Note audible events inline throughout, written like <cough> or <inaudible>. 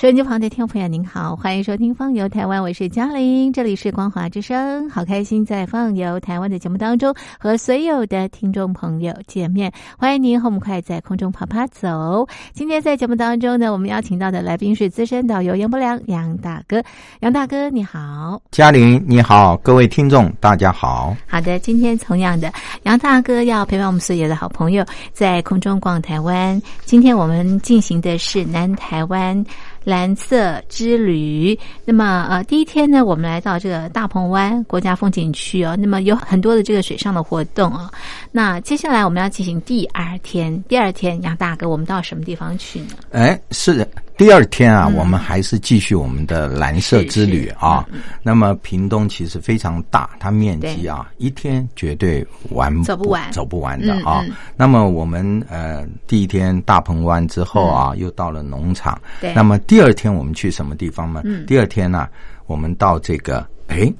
收音机旁的听众朋友，您好，欢迎收听《放游台湾》，我是嘉玲，这里是光华之声，好开心在《放游台湾》的节目当中和所有的听众朋友见面，欢迎您和我们快在空中爬爬走。今天在节目当中呢，我们邀请到的来宾是资深导游杨伯良杨大哥，杨大哥你好，嘉玲你好，各位听众大家好。好的，今天同样的杨大哥要陪伴我们所有的好朋友在空中逛台湾，今天我们进行的是南台湾。蓝色之旅。那么，呃，第一天呢，我们来到这个大鹏湾国家风景区哦。那么有很多的这个水上的活动啊。那接下来我们要进行第二天。第二天，杨大哥，我们到什么地方去呢？哎，是的。第二天啊，我们还是继续我们的蓝色之旅啊。那么屏东其实非常大，它面积啊，一天绝对玩走不完，走不完的啊。那么我们呃，第一天大鹏湾之后啊，又到了农场。对。那么第二天我们去什么地方呢？第二天呢，我们到这个哎，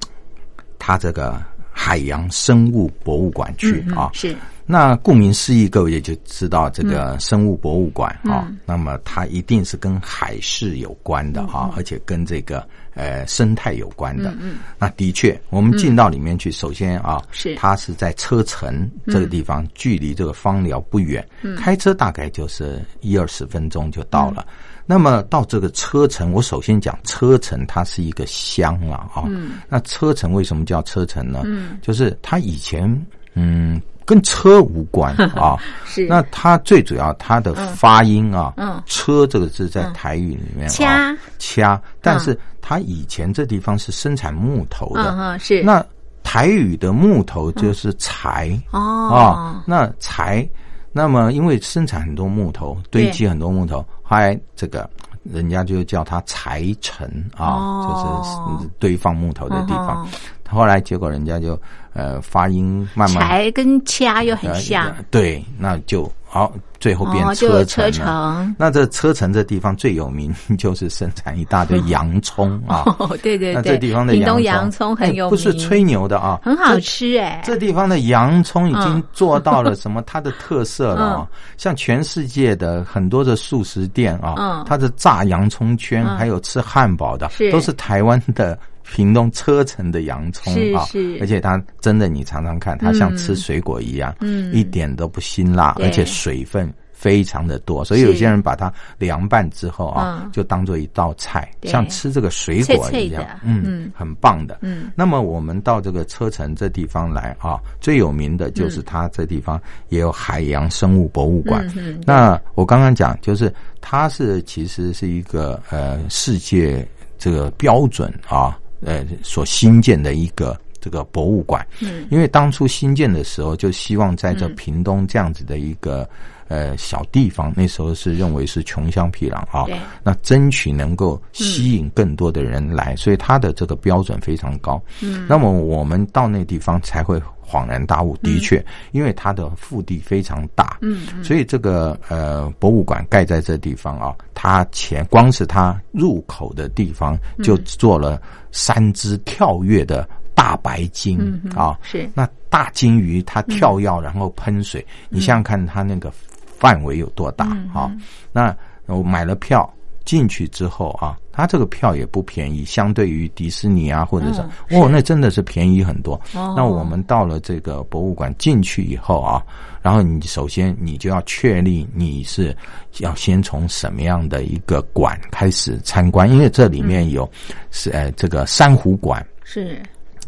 它这个海洋生物博物馆去啊。是。那顾名思义，各位也就知道这个生物博物馆啊，那么它一定是跟海事有关的啊，而且跟这个呃生态有关的。嗯，那的确，我们进到里面去，首先啊，是它是在车城这个地方，距离这个芳寮不远，开车大概就是一二十分钟就到了。那么到这个车城，我首先讲车城，它是一个乡了啊。嗯，那车城为什么叫车城呢？嗯，就是它以前嗯。跟车无关 <laughs> 啊，是。那它最主要它的发音啊，嗯，车这个字在台语里面掐。掐，但是它以前这地方是生产木头的，嗯是。那台语的木头就是柴哦。啊，那柴，那么因为生产很多木头，堆积很多木头，后来这个人家就叫它柴城啊，就是堆放木头的地方，后来结果人家就。呃，发音慢慢。柴跟掐又很像，对，那就好，最后变车城。那这车城这地方最有名 <laughs> 就是生产一大堆洋葱啊，<laughs> 对对对，那这地方的洋葱很有名，不是吹牛的啊，很好吃哎。这地方的洋葱已经做到了什么？它的特色了啊，像全世界的很多的素食店啊，它的炸洋葱圈，还有吃汉堡的，都是台湾的。屏东车城的洋葱啊，而且它真的，你尝尝看，它像吃水果一样，嗯，一点都不辛辣，而且水分非常的多，所以有些人把它凉拌之后啊，就当做一道菜，像吃这个水果一样，嗯，很棒的。嗯，那么我们到这个车城这地方来啊，最有名的就是它这地方也有海洋生物博物馆。那我刚刚讲，就是它是其实是一个呃世界这个标准啊。呃，所新建的一个这个博物馆，嗯，因为当初新建的时候，就希望在这屏东这样子的一个呃小地方，那时候是认为是穷乡僻壤啊，那争取能够吸引更多的人来，所以它的这个标准非常高，嗯，那么我们到那地方才会。恍然大悟，的确，因为它的腹地非常大，嗯，所以这个呃博物馆盖在这地方啊，它前光是它入口的地方就做了三只跳跃的大白鲸啊，是那大鲸鱼它跳跃然后喷水，你想想看它那个范围有多大啊？那我买了票。进去之后啊，它这个票也不便宜，相对于迪士尼啊，或者是哦，那真的是便宜很多。那我们到了这个博物馆进去以后啊，然后你首先你就要确立你是要先从什么样的一个馆开始参观，因为这里面有是呃这个珊瑚馆是。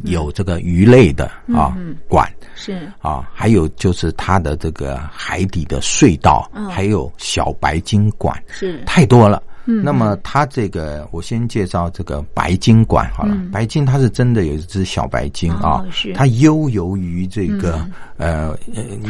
有这个鱼类的啊馆是。啊，还有就是它的这个海底的隧道，还有小白鲸馆是。太多了。那么它这个，我先介绍这个白金馆好了。白金它是真的有一只小白金啊，它悠游于这个呃，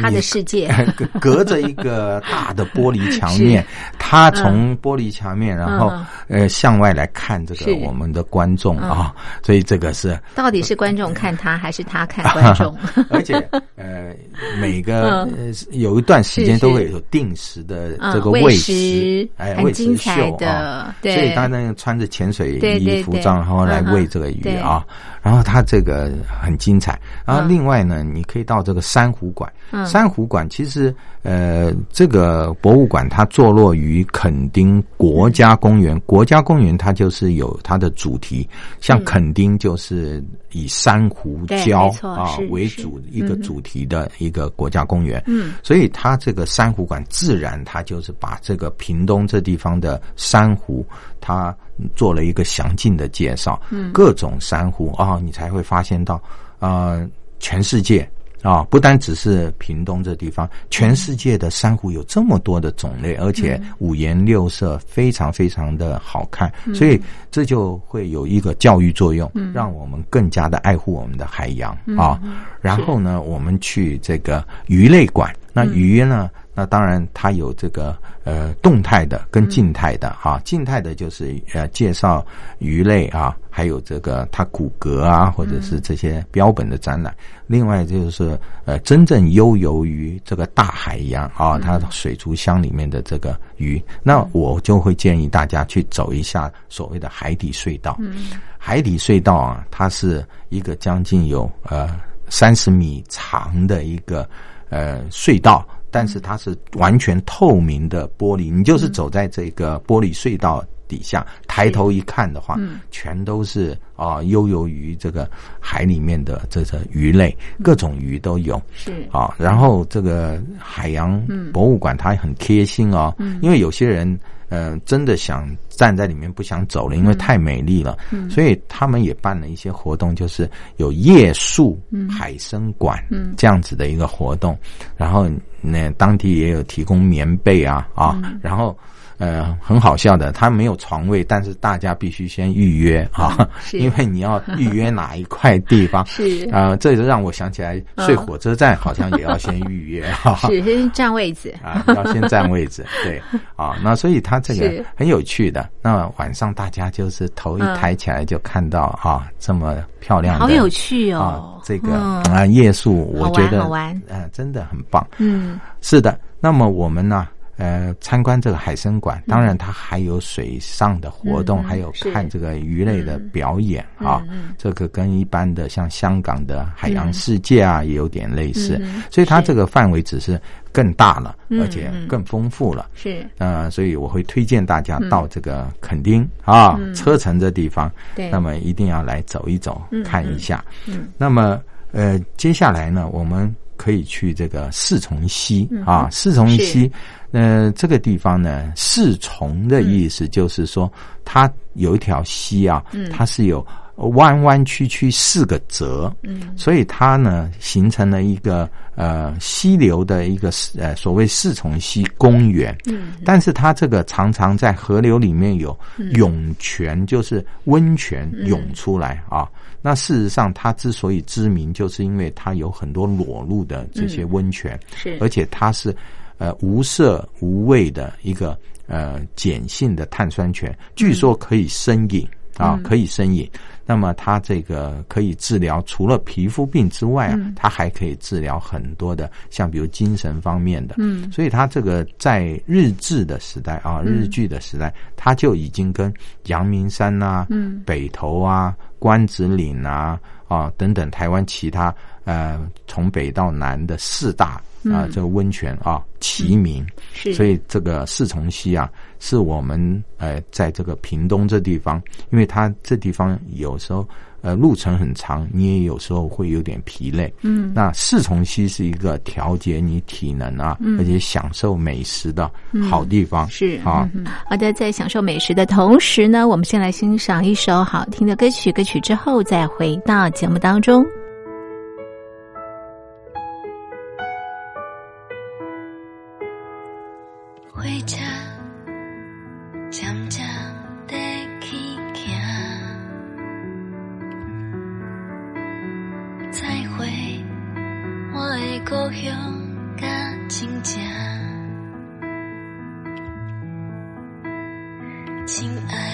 它的世界。<laughs> 隔着一个大的玻璃墙面，<laughs> 它从玻璃墙面然后呃向外来看这个我们的观众啊，所以这个是到底是观众看他还是他看观众？<laughs> 而且呃每个有一段时间都会有定时的这个喂食，哎喂食秀。的，对，所以他那个穿着潜水衣服装，然后来喂这个鱼啊。然后它这个很精彩。然后另外呢，你可以到这个珊瑚馆。珊瑚馆其实呃，这个博物馆它坐落于垦丁国家公园。国家公园它就是有它的主题，像垦丁就是以珊瑚礁啊为主一个主题的一个国家公园。嗯，所以它这个珊瑚馆自然它就是把这个屏东这地方的珊瑚它。做了一个详尽的介绍，嗯，各种珊瑚啊，你才会发现到啊，全世界啊，不单只是屏东这地方，全世界的珊瑚有这么多的种类，而且五颜六色，非常非常的好看，所以这就会有一个教育作用，让我们更加的爱护我们的海洋啊。然后呢，我们去这个鱼类馆，那鱼呢？那当然，它有这个呃动态的跟静态的哈，静态的就是呃介绍鱼类啊，还有这个它骨骼啊，或者是这些标本的展览。另外就是呃真正悠游于这个大海洋啊，它水族箱里面的这个鱼。那我就会建议大家去走一下所谓的海底隧道。海底隧道啊，它是一个将近有呃三十米长的一个呃隧道。但是它是完全透明的玻璃，你就是走在这个玻璃隧道底下，抬头一看的话，全都是啊悠游于这个海里面的这个鱼类，各种鱼都有。是啊，然后这个海洋博物馆它很贴心哦，因为有些人。嗯，真的想站在里面不想走了，因为太美丽了。嗯，所以他们也办了一些活动，就是有夜宿海参馆这样子的一个活动。然后那当地也有提供棉被啊啊，然后。呃，很好笑的，他没有床位，但是大家必须先预约啊，<laughs> 因为你要预约哪一块地方 <laughs> 是。啊，这就让我想起来睡火车站好像也要先预约哈，<laughs> 是先占位置。啊，要先占位置，对啊，那所以他这个很有趣的，那晚上大家就是头一抬起来就看到啊，这么漂亮，好有趣哦，这个啊夜宿，我觉得好玩，嗯，真的很棒，嗯，是的，那么我们呢？呃，参观这个海参馆，当然它还有水上的活动，还有看这个鱼类的表演啊。这个跟一般的像香港的海洋世界啊，也有点类似。所以它这个范围只是更大了，而且更丰富了。是。呃，所以我会推荐大家到这个垦丁啊车城这地方，那么一定要来走一走，看一下。嗯，那么呃，接下来呢，我们可以去这个四重溪啊，四重溪。呃，这个地方呢，四重的意思就是说，它有一条溪啊，它是有弯弯曲曲四个折，嗯，所以它呢形成了一个呃溪流的一个呃所谓四重溪公园，嗯，但是它这个常常在河流里面有涌泉，就是温泉涌出来啊。那事实上，它之所以知名，就是因为它有很多裸露的这些温泉，是，而且它是。呃，无色无味的一个呃碱性的碳酸泉，据说可以生饮啊，可以生饮。那么它这个可以治疗除了皮肤病之外啊，它还可以治疗很多的，像比如精神方面的。嗯，所以它这个在日治的时代啊，日剧的时代，它就已经跟阳明山呐、北投啊、关子岭啊啊等等台湾其他呃从北到南的四大。啊，这个温泉啊，齐名，是所以这个四重溪啊，是我们呃，在这个屏东这地方，因为它这地方有时候呃路程很长，你也有时候会有点疲累。嗯，那四重溪是一个调节你体能啊，而且享受美食的好地方。是啊，好的，在享受美食的同时呢，我们先来欣赏一首好听的歌曲，歌曲之后再回到节目当中。回家，渐渐地去行。再会，我的故乡甲亲情。亲爱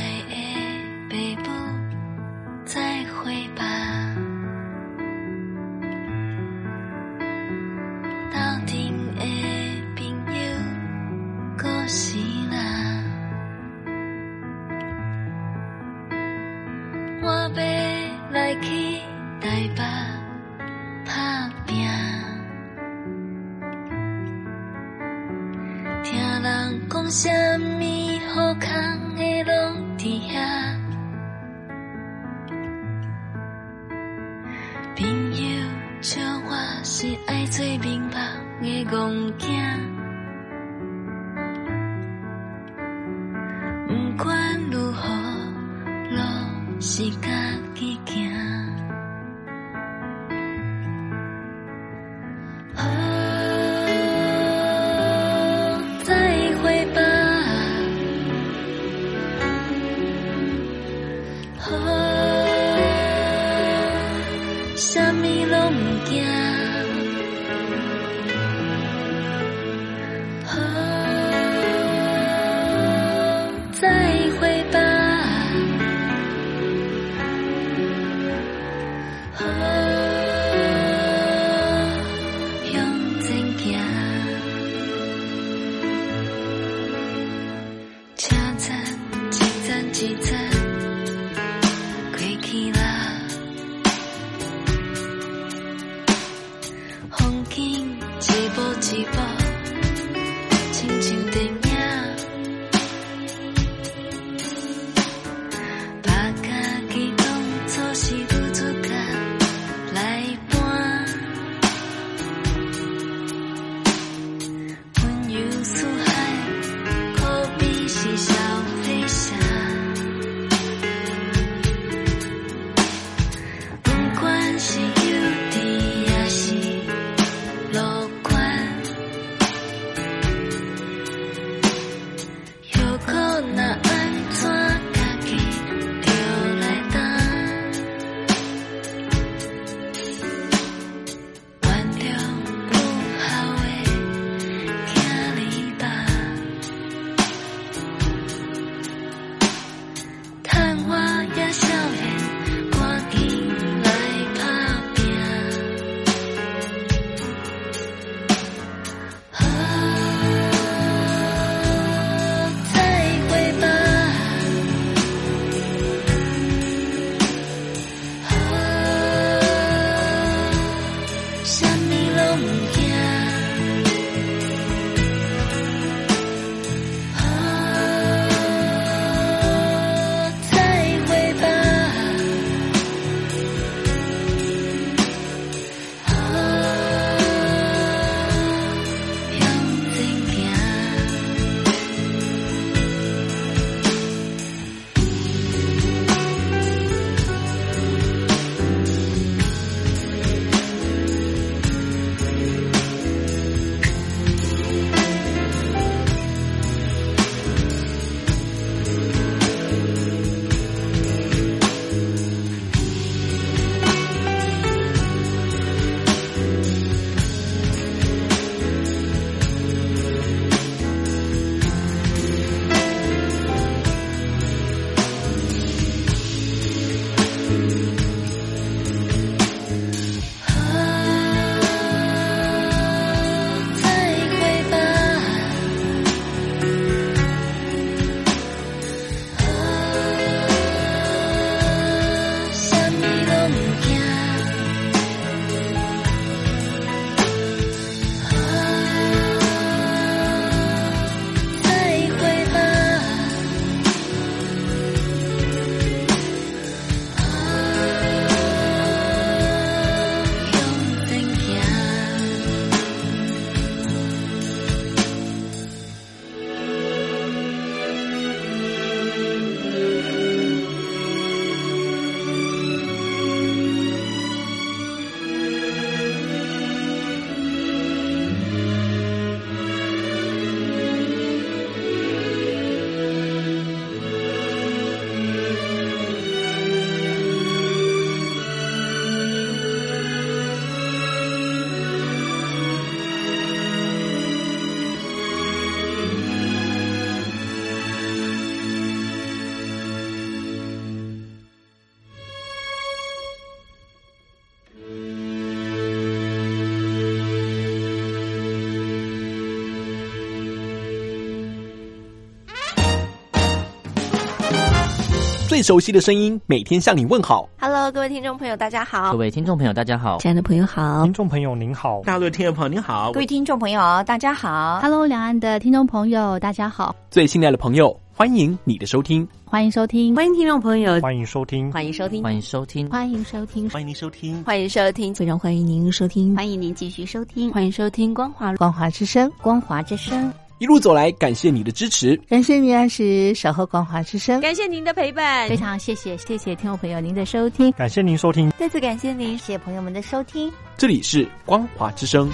最熟悉的声音，每天向你问好。Hello，各位听众朋友，大家好。各位听众朋友，大家好。亲爱的朋友好。听众朋友您好。大陆听众朋友您好。各位听众朋友大家好。Hello，两岸的听众朋友大家好。最亲爱的朋友。欢迎你的收听，欢迎收听，欢迎听众朋友，欢迎收听，欢迎收听，欢迎收听，欢迎收听，欢迎您收听，欢迎收听，非常欢迎您收听，欢迎您继续收听，欢迎收听光华光华之声，光华之声。一路走来，感谢你的支持，感谢你按时守候光华之声，感谢您的陪伴，非常谢谢谢谢听众朋友您的收听，感谢您收听，再次感谢您，谢谢朋友们的收听，这里是光华之声。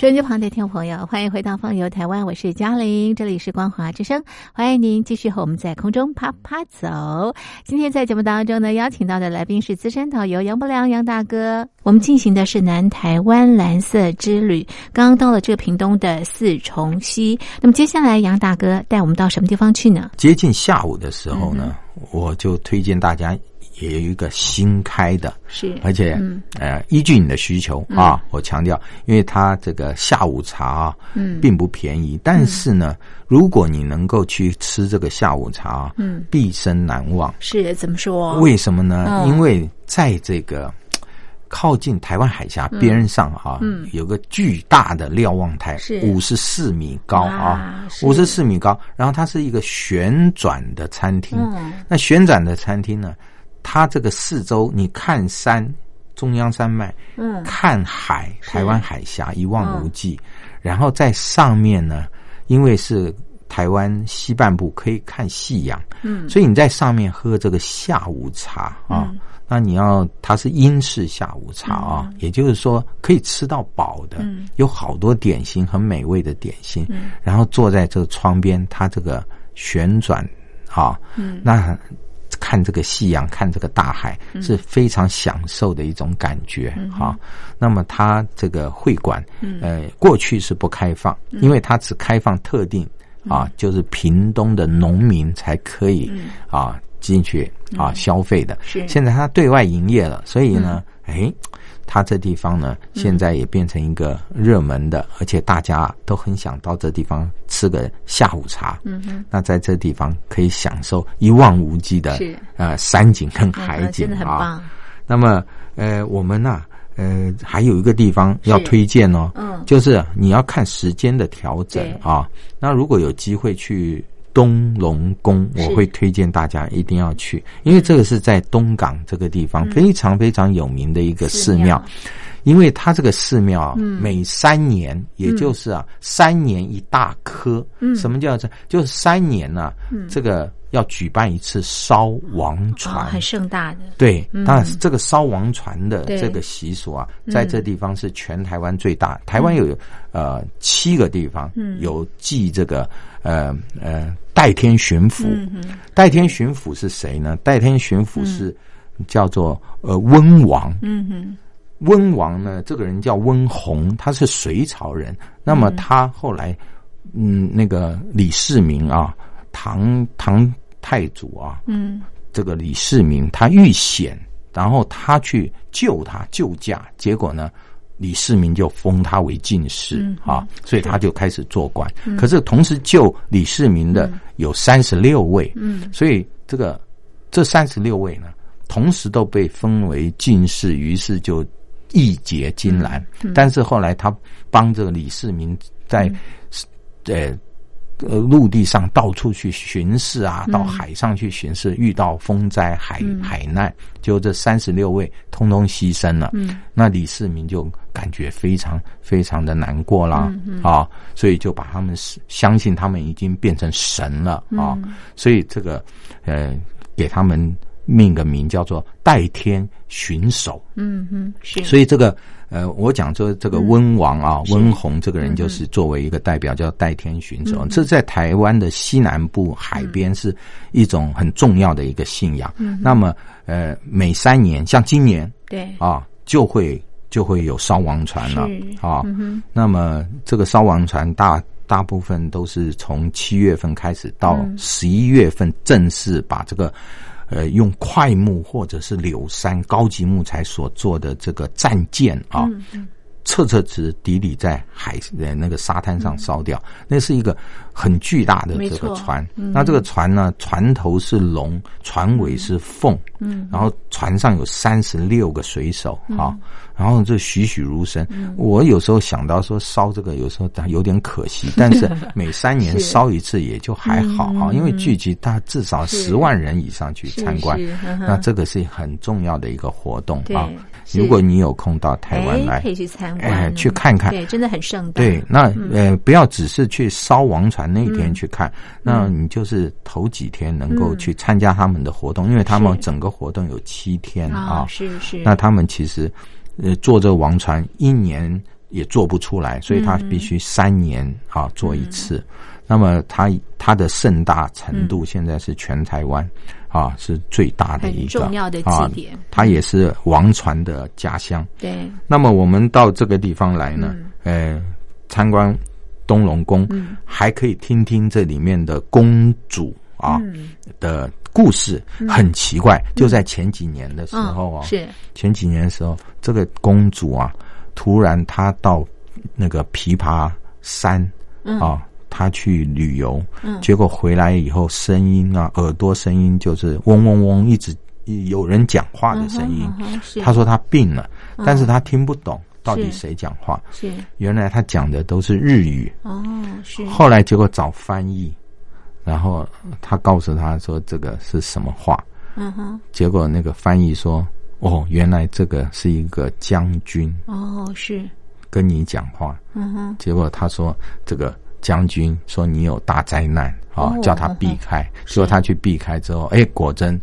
收音机旁的听众朋友，欢迎回到《放游台湾》，我是嘉玲，这里是光华之声，欢迎您继续和我们在空中啪啪走。今天在节目当中呢，邀请到的来宾是资深导游杨伯良杨大哥。我们进行的是南台湾蓝色之旅，刚刚到了这个屏东的四重溪。那么接下来杨大哥带我们到什么地方去呢？接近下午的时候呢，我就推荐大家。也有一个新开的，是，而且，呃，依据你的需求啊，我强调，因为它这个下午茶啊，嗯，并不便宜，但是呢，如果你能够去吃这个下午茶，啊嗯，毕生难忘。是怎么说？为什么呢？因为在这个靠近台湾海峡边上啊，嗯，有个巨大的瞭望台，是。五十四米高啊，五十四米高，然后它是一个旋转的餐厅，那旋转的餐厅呢？它这个四周，你看山，中央山脉，嗯，看海，台湾海峡一望无际，然后在上面呢，因为是台湾西半部，可以看夕阳，嗯，所以你在上面喝这个下午茶啊，那你要它是英式下午茶啊，也就是说可以吃到饱的，嗯。有好多点心，很美味的点心，嗯。然后坐在这个窗边，它这个旋转啊，嗯，那。看这个夕阳，看这个大海，是非常享受的一种感觉哈。那么，它这个会馆，呃，过去是不开放，因为它只开放特定啊，就是屏东的农民才可以啊进去啊消费的。现在它对外营业了，所以呢，哎。它这地方呢，现在也变成一个热门的，而且大家都很想到这地方吃个下午茶。嗯哼，那在这地方可以享受一望无际的呃山景跟海景啊。那么呃，我们呢呃还有一个地方要推荐哦，嗯，就是你要看时间的调整啊。那如果有机会去。东龙宫，我会推荐大家一定要去，因为这个是在东港这个地方非常非常有名的一个寺庙，因为它这个寺庙每三年，也就是啊三年一大科，什么叫这？就是三年呢，这个要举办一次烧王船，很盛大的。对，当然这个烧王船的这个习俗啊，在这地方是全台湾最大，台湾有呃七个地方有祭这个。呃呃，代天巡抚，代天巡抚是谁呢？代天巡抚是叫做呃温王。嗯哼，温王呢，这个人叫温弘，他是隋朝人。那么他后来，嗯，那个李世民啊，唐唐太祖啊，嗯，这个李世民他遇险，然后他去救他救驾，结果呢？李世民就封他为进士啊，所以他就开始做官。可是同时救李世民的有三十六位，嗯所以这个这三十六位呢，同时都被封为进士，于是就义结金兰。但是后来他帮这个李世民在呃。呃，陆地上到处去巡视啊，到海上去巡视，遇到风灾、海海难，就这三十六位通通牺牲了。嗯，那李世民就感觉非常非常的难过啦，啊，所以就把他们相信他们已经变成神了啊，所以这个呃，给他们命个名叫做代天巡守。嗯哼，是，所以这个。呃，我讲说这个温王啊，温宏这个人就是作为一个代表，叫代天巡守。这在台湾的西南部海边是一种很重要的一个信仰。那么，呃，每三年，像今年，对啊，就会就会有烧王船了啊。那么，这个烧王船大大部分都是从七月份开始到十一月份正式把这个。呃，用块木或者是柳杉高级木材所做的这个战舰啊，彻彻底底在海呃那个沙滩上烧掉，那是一个很巨大的这个船。那这个船呢，船头是龙，船尾是凤嗯，然后船上有三十六个水手啊，然后就栩栩如生。我有时候想到说烧这个，有时候有点可惜，<laughs> 但是每三年烧一次也就还好啊，因为聚集大至少十万人以上去参观，那这个是很重要的一个活动啊。如果你有空到台湾来，可以去参观，去看看，对，真的很盛大。对，那呃，不要只是去烧王船那一天去看，那你就是头几天能够去参加他们的活动，因为他们整个活动有七天啊，是是。那他们其实呃坐这王船一年也做不出来，所以他必须三年啊做一次。那么他他的盛大程度现在是全台湾啊是最大的一个重要的祭典，它也是王船的家乡。对。那么我们到这个地方来呢，呃，参观东龙宫，还可以听听这里面的公主啊的故事。很奇怪，就在前几年的时候啊，是前几年的时候，这个公主啊，突然她到那个琵琶山啊。她去旅游，结果回来以后，声音啊，耳朵声音就是嗡嗡嗡，一直有人讲话的声音。她说她病了，但是她听不懂到底谁讲话。是原来他讲的都是日语。哦，是。后来结果找翻译，然后他告诉他说这个是什么话。嗯哼。结果那个翻译说：“哦，原来这个是一个将军。”哦，是。跟你讲话。嗯哼。结果他说这个。将军说：“你有大灾难啊，叫他避开。说他去避开之后，哎，果真，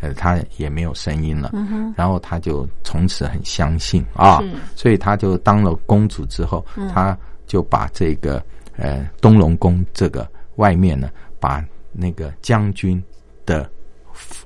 呃，他也没有声音了。然后他就从此很相信啊，所以他就当了公主之后，他就把这个呃东龙宫这个外面呢，把那个将军的。”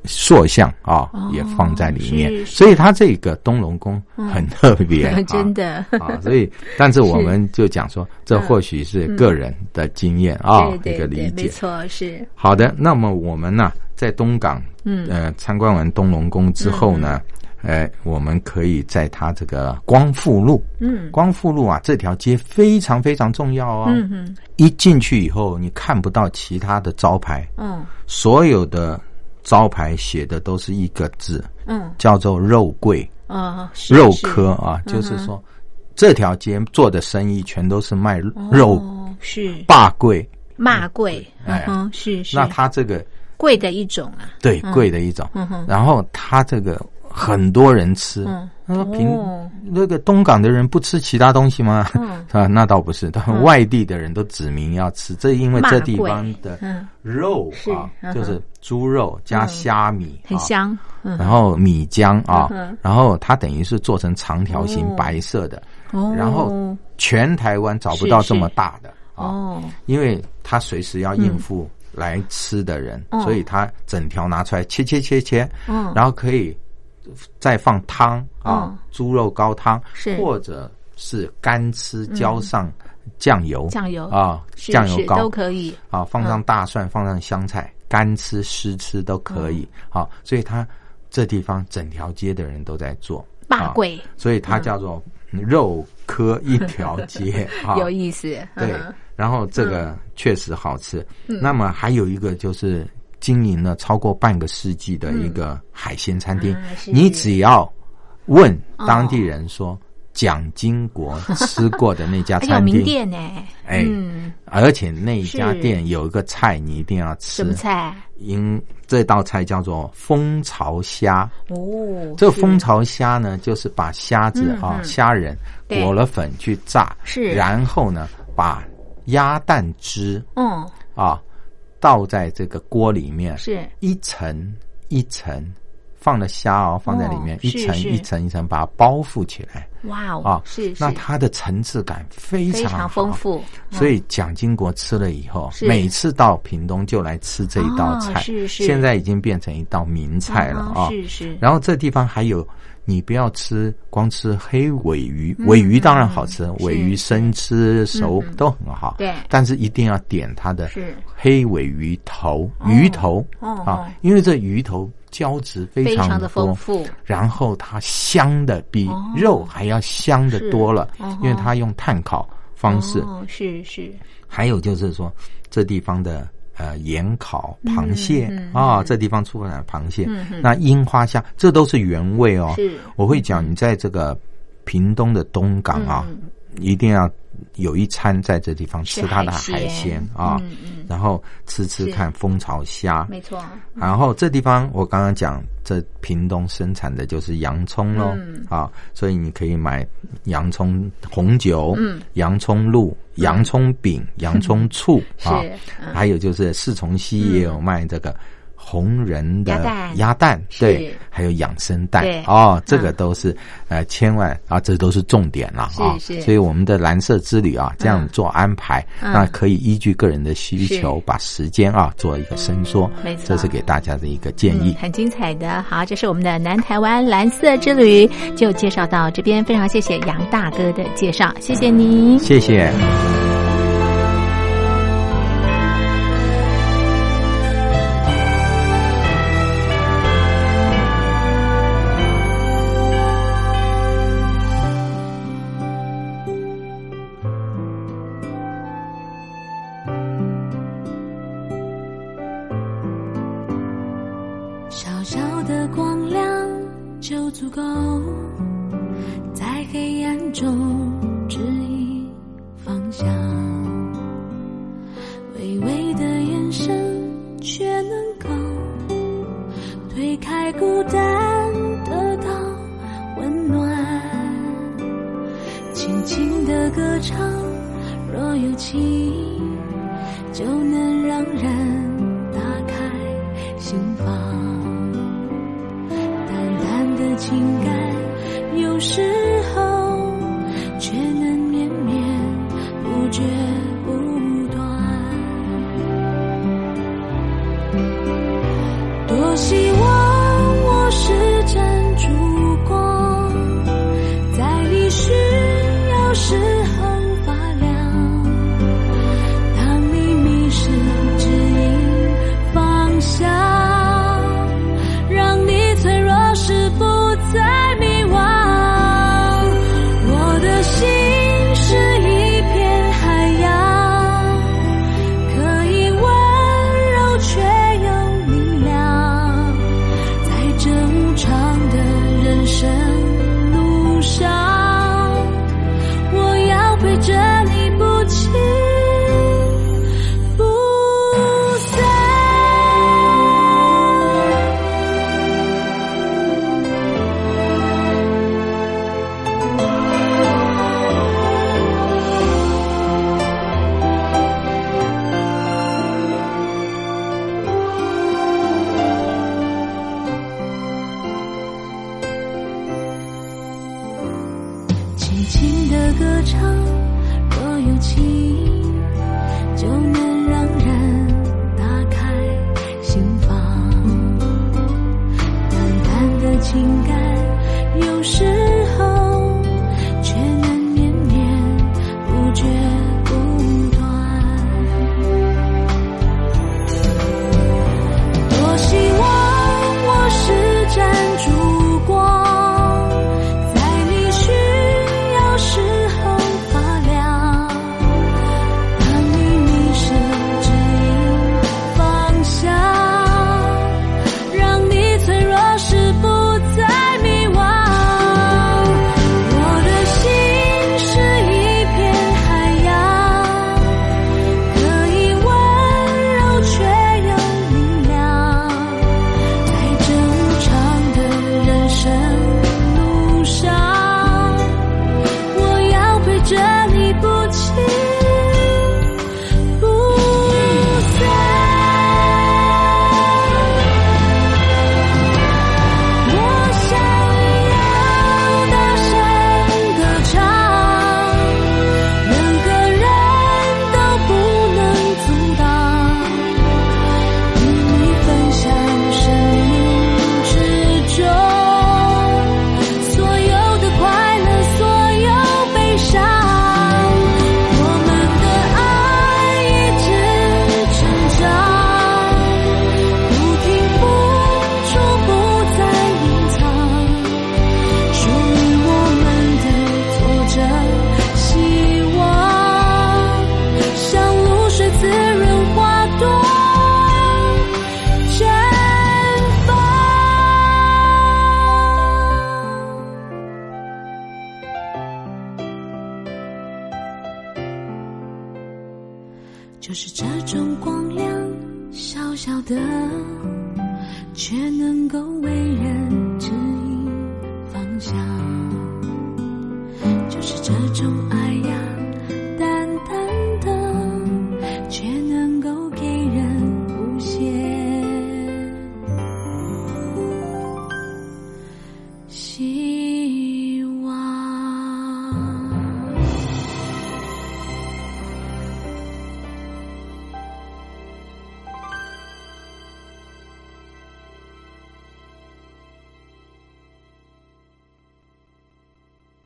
塑像啊，也放在里面，所以他这个东龙宫很特别，<laughs> 真的啊。所以，但是我们就讲说，这或许是个人的经验啊，一个理解。没错，是好的。那么我们呢，在东港，嗯，呃，参观完东龙宫之后呢，呃，我们可以在它这个光复路，嗯，光复路啊，这条街非常非常重要哦。嗯哼，一进去以后，你看不到其他的招牌，嗯，所有的。招牌写的都是一个字，嗯，叫做肉桂啊，肉科啊，就是说这条街做的生意全都是卖肉，是。霸贵骂贵，哎，是是。那它这个贵的一种啊，对，贵的一种。然后它这个很多人吃。他说：“平那个东港的人不吃其他东西吗？<laughs> 啊，那倒不是，他们外地的人都指明要吃。这因为这地方的肉啊，就是猪肉加虾米，很香。然后米浆啊，然后它等于是做成长条形白色的。然后全台湾找不到这么大的啊，因为它随时要应付来吃的人，所以他整条拿出来切切切切，然后可以。”再放汤啊，猪肉高汤，是。或者是干吃，浇上酱油，酱油。啊，酱油膏都可以。啊，放上大蒜，放上香菜，干吃湿吃都可以啊。所以它这地方整条街的人都在做霸贵，所以它叫做肉科一条街，<laughs> 有意思。对，然后这个确实好吃。那么还有一个就是。经营了超过半个世纪的一个海鲜餐厅，你只要问当地人说蒋经国吃过的那家 <laughs> 餐厅，名店呢？哎，而且那一家店有一个菜你一定要吃，什么菜？因这道菜叫做蜂巢虾。哦。这个蜂巢虾呢，就是把虾子啊虾仁裹了粉去炸，是，然后呢把鸭蛋汁，嗯。啊。倒在这个锅里面，是一层一层放的虾哦，放在里面，一层一层一层把它包覆起来。哇哦，啊，是那它的层次感非常丰富。所以蒋经国吃了以后，每次到屏东就来吃这一道菜，是是，现在已经变成一道名菜了啊。是是，然后这地方还有。你不要吃，光吃黑尾鱼，尾鱼当然好吃，尾鱼生吃熟都很好。对，但是一定要点它的黑尾鱼头，鱼头啊，因为这鱼头胶质非常的丰富，然后它香的比肉还要香的多了，因为它用炭烤方式。是是。还有就是说，这地方的呃盐烤螃蟹啊，这地方出产螃蟹。那樱花虾，这都是原味哦。我会讲，你在这个屏东的东港啊，一定要。有一餐在这地方吃它的海鲜啊，然后吃吃看蜂巢虾，没错。然后这地方我刚刚讲，这屏东生产的就是洋葱喽啊，所以你可以买洋葱红酒、洋葱露、洋葱饼、洋葱醋 <laughs> 啊，还有就是四重溪也有卖这个。红人的鸭蛋，对，还有养生蛋，哦，这个都是呃，千万啊，这都是重点了啊。所以我们的蓝色之旅啊，这样做安排，那可以依据个人的需求，把时间啊做一个伸缩。没错，这是给大家的一个建议。很精彩的，好，这是我们的南台湾蓝色之旅，就介绍到这边。非常谢谢杨大哥的介绍，谢谢您，谢谢。